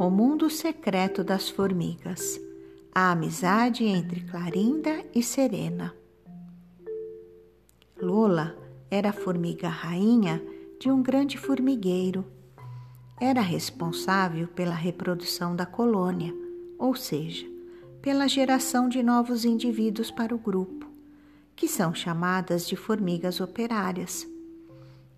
O mundo secreto das formigas. A amizade entre Clarinda e Serena. Lola era a formiga rainha de um grande formigueiro. Era responsável pela reprodução da colônia, ou seja, pela geração de novos indivíduos para o grupo, que são chamadas de formigas operárias.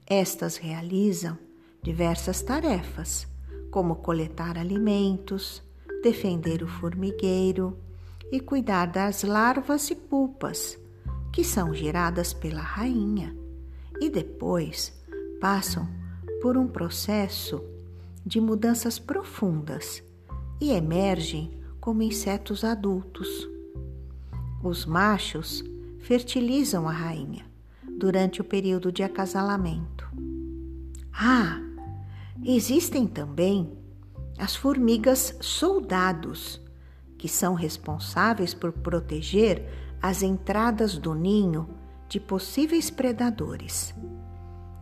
Estas realizam diversas tarefas, como coletar alimentos, defender o formigueiro e cuidar das larvas e pupas, que são geradas pela rainha e depois passam por um processo de mudanças profundas e emergem como insetos adultos. Os machos fertilizam a rainha durante o período de acasalamento. Ah, existem também as formigas soldados, que são responsáveis por proteger as entradas do ninho de possíveis predadores.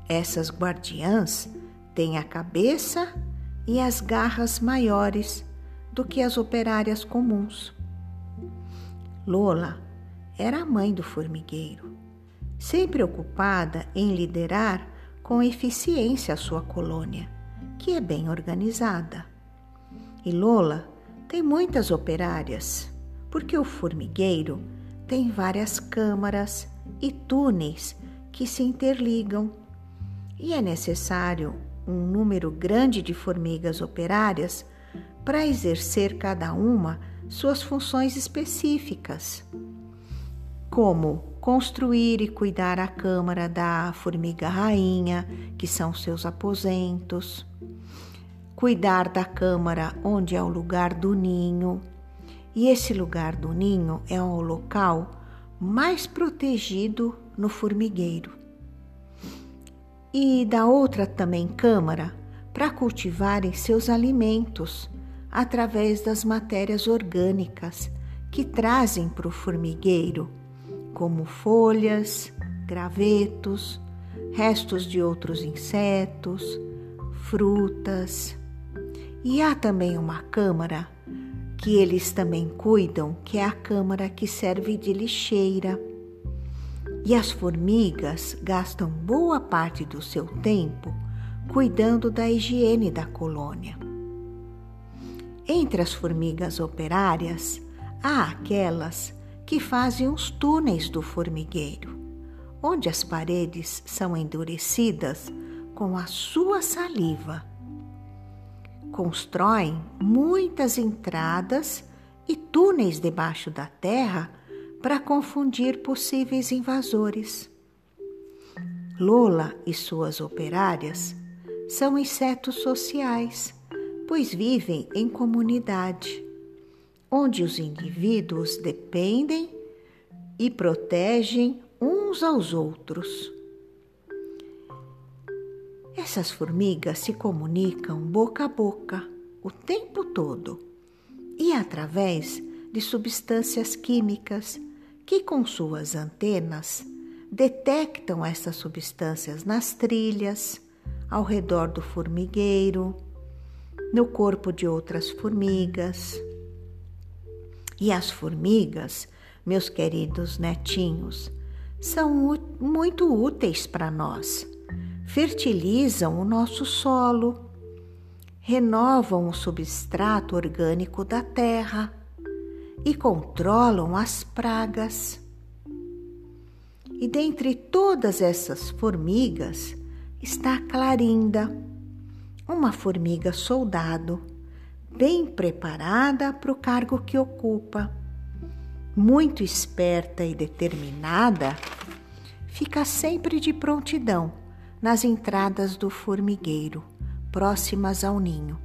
Essas guardiãs têm a cabeça e as garras maiores do que as operárias comuns. Lola era a mãe do formigueiro, sempre ocupada em liderar com eficiência a sua colônia, que é bem organizada. E Lola tem muitas operárias, porque o formigueiro tem várias câmaras e túneis que se interligam, e é necessário um número grande de formigas operárias para exercer cada uma suas funções específicas, como construir e cuidar a câmara da formiga rainha, que são seus aposentos, cuidar da câmara onde é o lugar do ninho, e esse lugar do ninho é o local mais protegido no formigueiro. E da outra também câmara para cultivarem seus alimentos através das matérias orgânicas que trazem para o formigueiro, como folhas, gravetos, restos de outros insetos, frutas. E há também uma câmara que eles também cuidam, que é a câmara que serve de lixeira. E as formigas gastam boa parte do seu tempo cuidando da higiene da colônia. Entre as formigas operárias, há aquelas que fazem os túneis do formigueiro, onde as paredes são endurecidas com a sua saliva constroem muitas entradas e túneis debaixo da terra para confundir possíveis invasores. Lola e suas operárias são insetos sociais, pois vivem em comunidade, onde os indivíduos dependem e protegem uns aos outros. Essas formigas se comunicam boca a boca o tempo todo e através de substâncias químicas que, com suas antenas, detectam essas substâncias nas trilhas, ao redor do formigueiro, no corpo de outras formigas. E as formigas, meus queridos netinhos, são muito úteis para nós fertilizam o nosso solo, renovam o substrato orgânico da terra e controlam as pragas. E dentre todas essas formigas está a Clarinda, uma formiga soldado, bem preparada para o cargo que ocupa. Muito esperta e determinada, fica sempre de prontidão nas entradas do formigueiro, próximas ao ninho,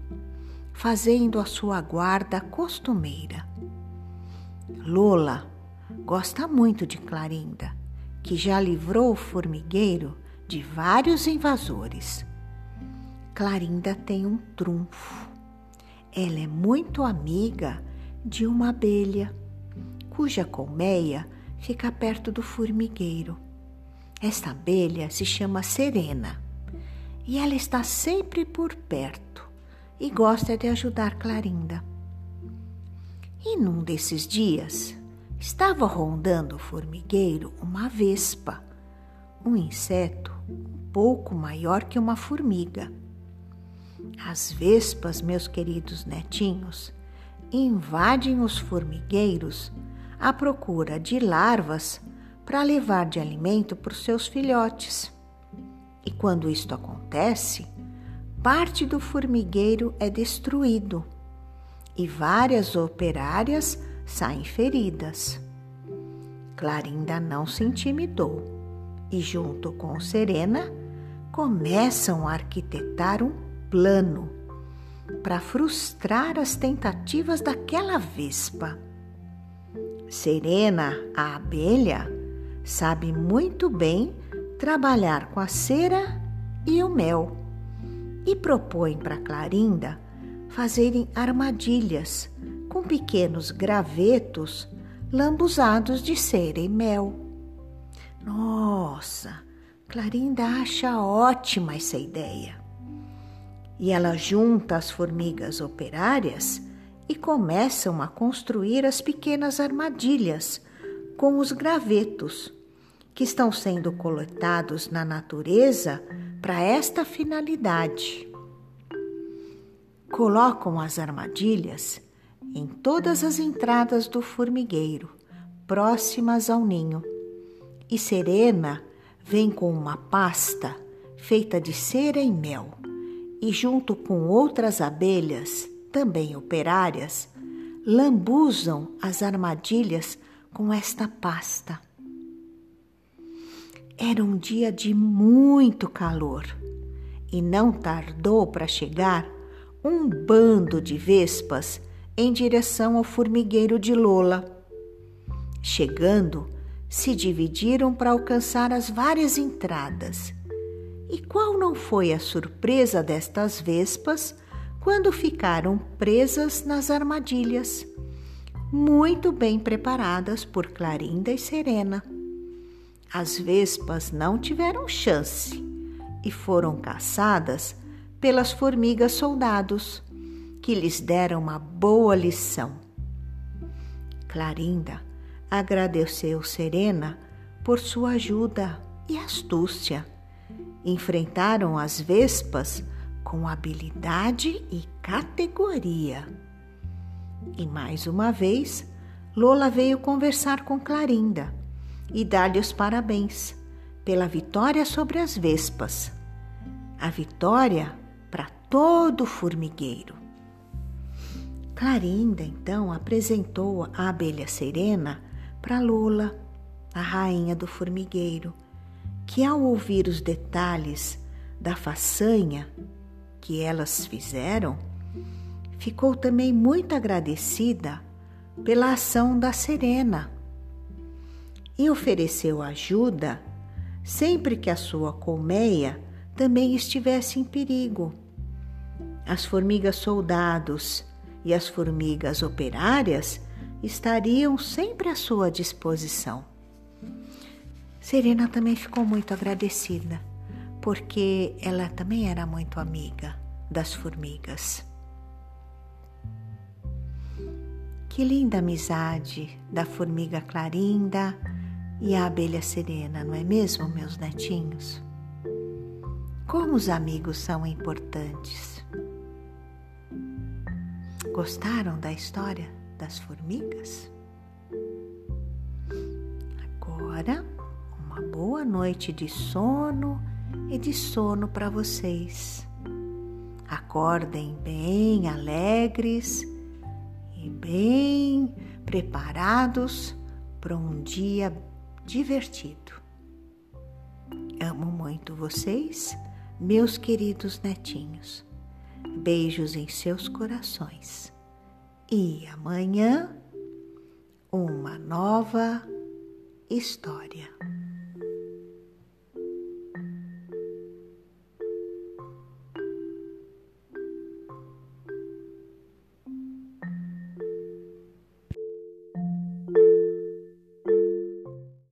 fazendo a sua guarda costumeira. Lola gosta muito de Clarinda, que já livrou o formigueiro de vários invasores. Clarinda tem um trunfo. Ela é muito amiga de uma abelha, cuja colmeia fica perto do formigueiro esta abelha se chama Serena e ela está sempre por perto, e gosta de ajudar Clarinda. E num desses dias, estava rondando o formigueiro uma vespa, um inseto um pouco maior que uma formiga. As vespas, meus queridos netinhos, invadem os formigueiros à procura de larvas para levar de alimento para os seus filhotes. E quando isto acontece, parte do formigueiro é destruído e várias operárias saem feridas. Clarinda não se intimidou e, junto com Serena, começam a arquitetar um plano para frustrar as tentativas daquela vespa. Serena, a abelha, sabe muito bem trabalhar com a cera e o mel e propõe para Clarinda fazerem armadilhas com pequenos gravetos lambuzados de cera e mel. Nossa, Clarinda acha ótima essa ideia. E ela junta as formigas operárias e começam a construir as pequenas armadilhas com os gravetos que estão sendo coletados na natureza para esta finalidade. Colocam as armadilhas em todas as entradas do formigueiro, próximas ao ninho, e Serena vem com uma pasta feita de cera e mel, e junto com outras abelhas, também operárias, lambuzam as armadilhas com esta pasta. Era um dia de muito calor e não tardou para chegar um bando de vespas em direção ao formigueiro de Lola. Chegando, se dividiram para alcançar as várias entradas. E qual não foi a surpresa destas vespas quando ficaram presas nas armadilhas? muito bem preparadas por Clarinda e Serena. As vespas não tiveram chance e foram caçadas pelas formigas soldados, que lhes deram uma boa lição. Clarinda agradeceu Serena por sua ajuda e astúcia. Enfrentaram as vespas com habilidade e categoria. E mais uma vez, Lola veio conversar com Clarinda e dar-lhe os parabéns pela vitória sobre as vespas. A vitória para todo o formigueiro. Clarinda então apresentou a abelha serena para Lola, a rainha do formigueiro, que ao ouvir os detalhes da façanha que elas fizeram, ficou também muito agradecida pela ação da Serena e ofereceu ajuda sempre que a sua colmeia também estivesse em perigo. As formigas soldados e as formigas operárias estariam sempre à sua disposição. Serena também ficou muito agradecida, porque ela também era muito amiga das formigas. Que linda amizade da formiga Clarinda e a abelha serena, não é mesmo, meus netinhos? Como os amigos são importantes. Gostaram da história das formigas? Agora, boa noite de sono e de sono para vocês. Acordem bem alegres e bem preparados para um dia divertido. Amo muito vocês, meus queridos netinhos. Beijos em seus corações. E amanhã, uma nova história.